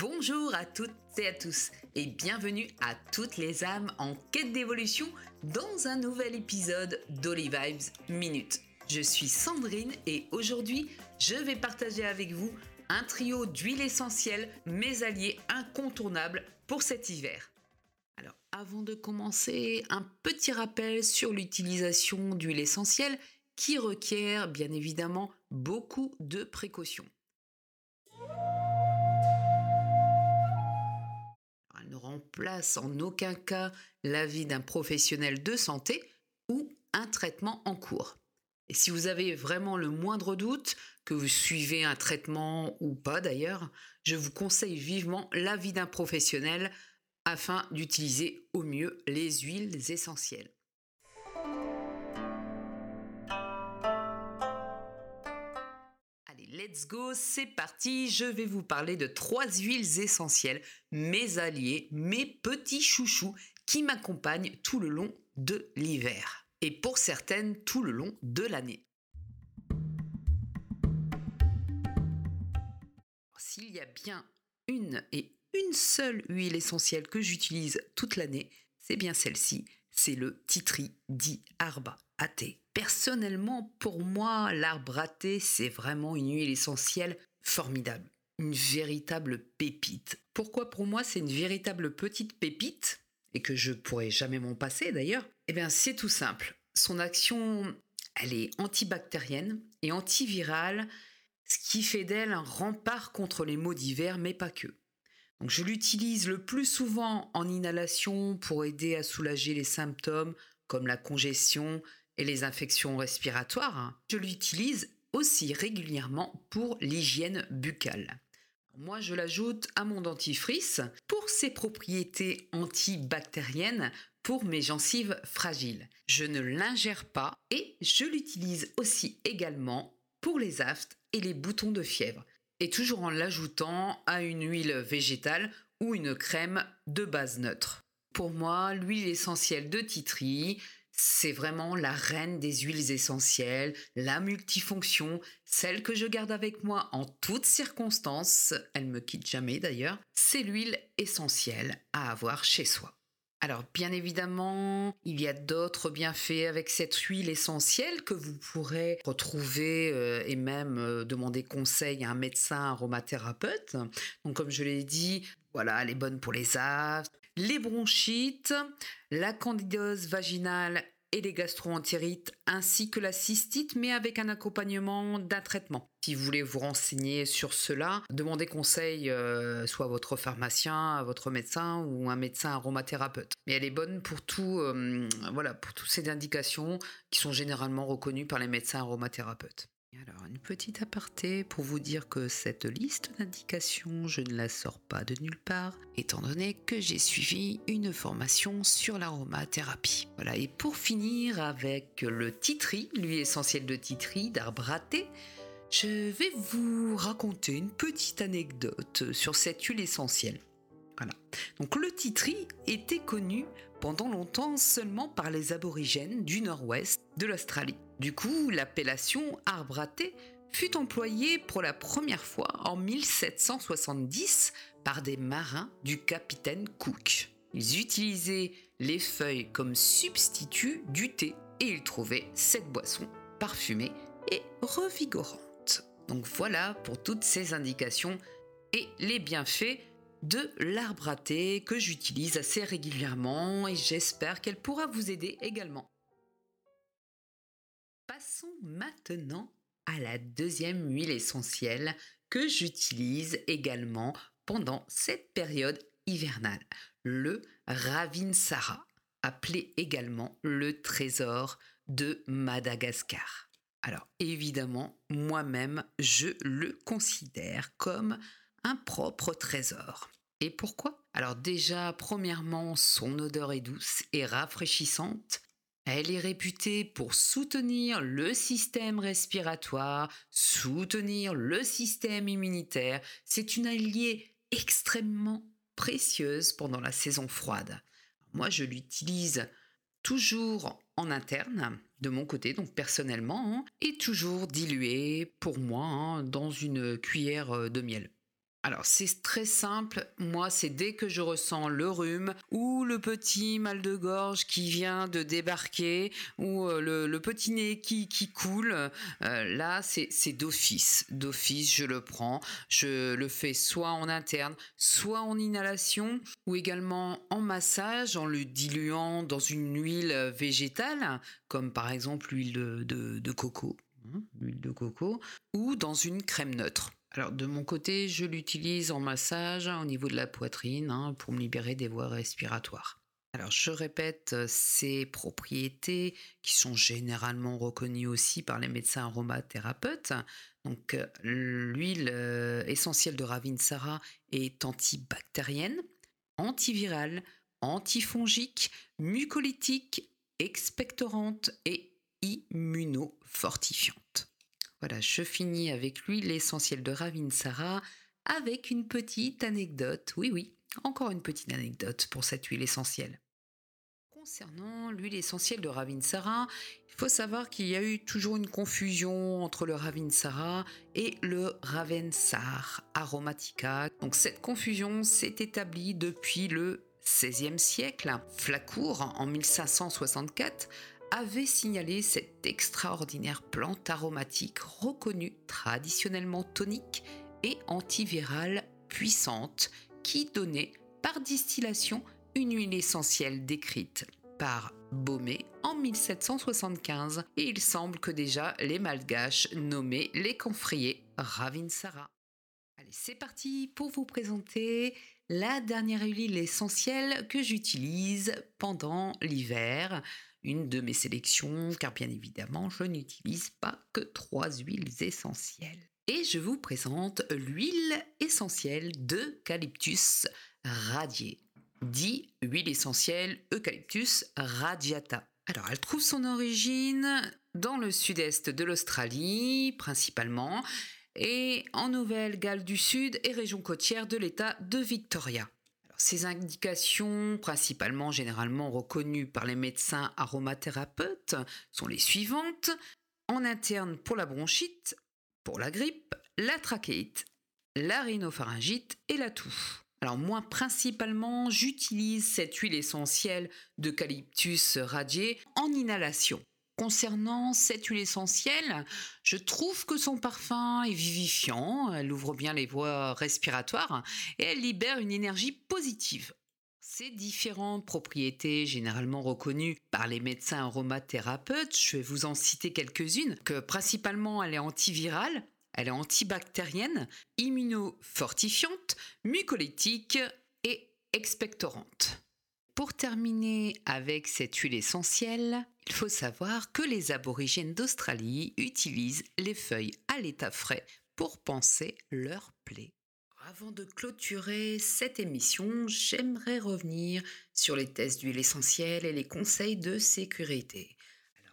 Bonjour à toutes et à tous et bienvenue à toutes les âmes en quête d'évolution dans un nouvel épisode d'Olive Minute. Je suis Sandrine et aujourd'hui je vais partager avec vous un trio d'huiles essentielles, mes alliés incontournables pour cet hiver. Alors avant de commencer, un petit rappel sur l'utilisation d'huiles essentielles qui requiert bien évidemment beaucoup de précautions. Remplace en aucun cas l'avis d'un professionnel de santé ou un traitement en cours. Et si vous avez vraiment le moindre doute, que vous suivez un traitement ou pas d'ailleurs, je vous conseille vivement l'avis d'un professionnel afin d'utiliser au mieux les huiles essentielles. Let's go, c'est parti. Je vais vous parler de trois huiles essentielles, mes alliés, mes petits chouchous qui m'accompagnent tout le long de l'hiver. Et pour certaines, tout le long de l'année. S'il y a bien une et une seule huile essentielle que j'utilise toute l'année, c'est bien celle-ci. C'est le titri dit arba thé. Personnellement, pour moi, l'arbre à thé, c'est vraiment une huile essentielle formidable. Une véritable pépite. Pourquoi pour moi c'est une véritable petite pépite et que je pourrais jamais m'en passer d'ailleurs? Eh bien c'est tout simple. Son action, elle est antibactérienne et antivirale, ce qui fait d'elle un rempart contre les maux d'hiver, mais pas que. Donc je l'utilise le plus souvent en inhalation pour aider à soulager les symptômes comme la congestion, les infections respiratoires, je l'utilise aussi régulièrement pour l'hygiène buccale. Moi, je l'ajoute à mon dentifrice pour ses propriétés antibactériennes pour mes gencives fragiles. Je ne l'ingère pas et je l'utilise aussi également pour les aftes et les boutons de fièvre. Et toujours en l'ajoutant à une huile végétale ou une crème de base neutre. Pour moi, l'huile essentielle de titri, c'est vraiment la reine des huiles essentielles, la multifonction, celle que je garde avec moi en toutes circonstances, elle me quitte jamais d'ailleurs, c'est l'huile essentielle à avoir chez soi. Alors bien évidemment, il y a d'autres bienfaits avec cette huile essentielle que vous pourrez retrouver euh, et même euh, demander conseil à un médecin aromathérapeute. Donc comme je l'ai dit, voilà, elle est bonne pour les aftes, les bronchites, la candidose vaginale et les gastroentérites ainsi que la cystite, mais avec un accompagnement d'un traitement. Si vous voulez vous renseigner sur cela, demandez conseil euh, soit à votre pharmacien, à votre médecin ou un médecin aromathérapeute. Mais elle est bonne pour tout, euh, voilà, pour toutes ces indications qui sont généralement reconnues par les médecins aromathérapeutes. Alors, une petite aparté pour vous dire que cette liste d'indications, je ne la sors pas de nulle part, étant donné que j'ai suivi une formation sur l'aromathérapie. Voilà, et pour finir avec le titri, l'huile essentielle de titri d'arbre thé, je vais vous raconter une petite anecdote sur cette huile essentielle. Voilà. Donc le titri était connu pendant longtemps seulement par les aborigènes du nord-ouest de l'Australie. Du coup, l'appellation arbre à thé fut employée pour la première fois en 1770 par des marins du capitaine Cook. Ils utilisaient les feuilles comme substitut du thé et ils trouvaient cette boisson parfumée et revigorante. Donc voilà pour toutes ces indications et les bienfaits de l'arbre à thé que j'utilise assez régulièrement et j'espère qu'elle pourra vous aider également. Passons maintenant à la deuxième huile essentielle que j'utilise également pendant cette période hivernale, le Ravinsara, appelé également le trésor de Madagascar. Alors évidemment, moi-même, je le considère comme un propre trésor. Et pourquoi? Alors déjà, premièrement, son odeur est douce et rafraîchissante. Elle est réputée pour soutenir le système respiratoire, soutenir le système immunitaire. C'est une alliée extrêmement précieuse pendant la saison froide. Moi, je l'utilise toujours en interne, de mon côté, donc personnellement, hein, et toujours diluée pour moi hein, dans une cuillère de miel. Alors c'est très simple, moi c'est dès que je ressens le rhume ou le petit mal de gorge qui vient de débarquer ou euh, le, petit nez qui, qui coule, euh, là c'est d'office, d'office je le prends, je le fais soit en interne, soit en inhalation ou également en massage en le diluant dans une huile végétale comme par exemple l'huile de, coco, hein, l'huile de coco ou dans une crème neutre. Alors de mon côté, je l'utilise en massage au niveau de la poitrine hein, pour me libérer des voies respiratoires. Alors je répète ces propriétés qui sont généralement reconnues aussi par les médecins aromathérapeutes. Donc l'huile euh, essentielle de Ravinsara est antibactérienne, antivirale, antifongique, mucolytique, expectorante et immunofortifiante. Voilà, je finis avec l'huile essentielle de Ravinsara avec une petite anecdote. Oui, oui, encore une petite anecdote pour cette huile essentielle. Concernant l'huile essentielle de Ravinsara, il faut savoir qu'il y a eu toujours une confusion entre le Ravinsara et le Ravensar aromatica. Donc cette confusion s'est établie depuis le XVIe siècle. Flacourt, en 1564, avait signalé cette extraordinaire plante aromatique reconnue traditionnellement tonique et antivirale puissante qui donnait par distillation une huile essentielle décrite par Baumé en 1775 et il semble que déjà les malgaches nommaient les camphriers Ravinsara. Allez, c'est parti pour vous présenter la dernière huile essentielle que j'utilise pendant l'hiver une de mes sélections, car bien évidemment, je n'utilise pas que trois huiles essentielles. Et je vous présente l'huile essentielle d'eucalyptus radié, dit huile essentielle Eucalyptus radiata. Alors, elle trouve son origine dans le sud-est de l'Australie, principalement, et en Nouvelle-Galles du Sud et région côtière de l'État de Victoria. Ces indications, principalement généralement reconnues par les médecins aromathérapeutes, sont les suivantes. En interne pour la bronchite, pour la grippe, la trachéite, la rhinopharyngite et la toux. Alors moi principalement j'utilise cette huile essentielle d'eucalyptus radié en inhalation. Concernant cette huile essentielle, je trouve que son parfum est vivifiant, elle ouvre bien les voies respiratoires et elle libère une énergie positive. Ces différentes propriétés généralement reconnues par les médecins aromathérapeutes, je vais vous en citer quelques-unes, que principalement elle est antivirale, elle est antibactérienne, immunofortifiante, mucolytique et expectorante. Pour terminer avec cette huile essentielle, il faut savoir que les aborigènes d'Australie utilisent les feuilles à l'état frais pour panser leurs plaies. Avant de clôturer cette émission, j'aimerais revenir sur les tests d'huile essentielle et les conseils de sécurité.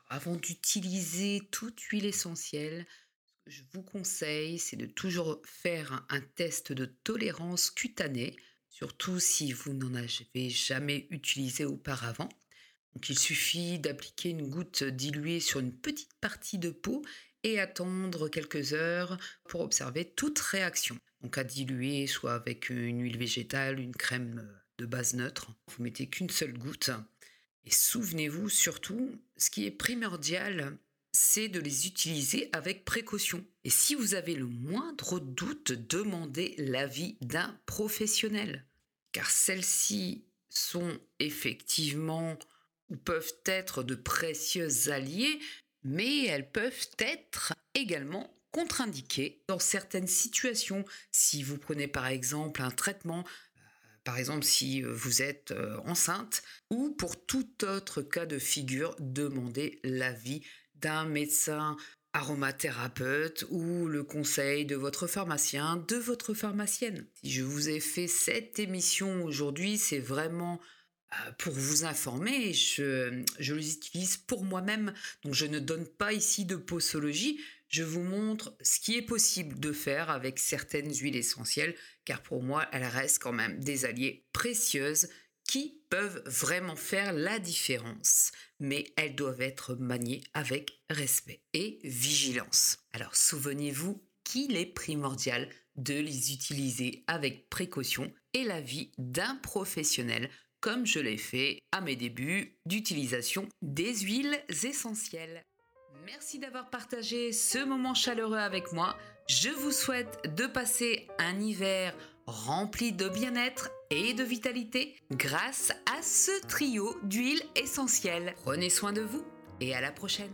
Avant d'utiliser toute huile essentielle, je vous conseille, c'est de toujours faire un test de tolérance cutanée surtout si vous n'en avez jamais utilisé auparavant. Il suffit d'appliquer une goutte diluée sur une petite partie de peau et attendre quelques heures pour observer toute réaction. Donc à diluer soit avec une huile végétale, une crème de base neutre. Vous mettez qu'une seule goutte. Et souvenez-vous surtout, ce qui est primordial, c'est de les utiliser avec précaution. Et si vous avez le moindre doute, demandez l'avis d'un professionnel. Car celles-ci sont effectivement ou peuvent être de précieux alliés, mais elles peuvent être également contre-indiquées dans certaines situations. Si vous prenez par exemple un traitement euh, par exemple si vous êtes euh, enceinte, ou pour tout autre cas de figure, demandez l'avis d'un médecin aromathérapeute ou le conseil de votre pharmacien, de votre pharmacienne. Si je vous ai fait cette émission aujourd'hui, c'est vraiment euh, pour vous informer, je, je les utilise pour moi-même, donc je ne donne pas ici de posologie, je vous montre ce qui est possible de faire avec certaines huiles essentielles, car pour moi, elles restent quand même des alliés précieuses qui peuvent vraiment faire la différence, mais elles doivent être maniées avec respect et vigilance. Alors souvenez-vous qu'il est primordial de les utiliser avec précaution et l'avis d'un professionnel comme je l'ai fait à mes débuts d'utilisation des huiles essentielles. Merci d'avoir partagé ce moment chaleureux avec moi. Je vous souhaite de passer un hiver rempli de bien-être et de vitalité grâce à ce trio d'huiles essentielles. Prenez soin de vous et à la prochaine.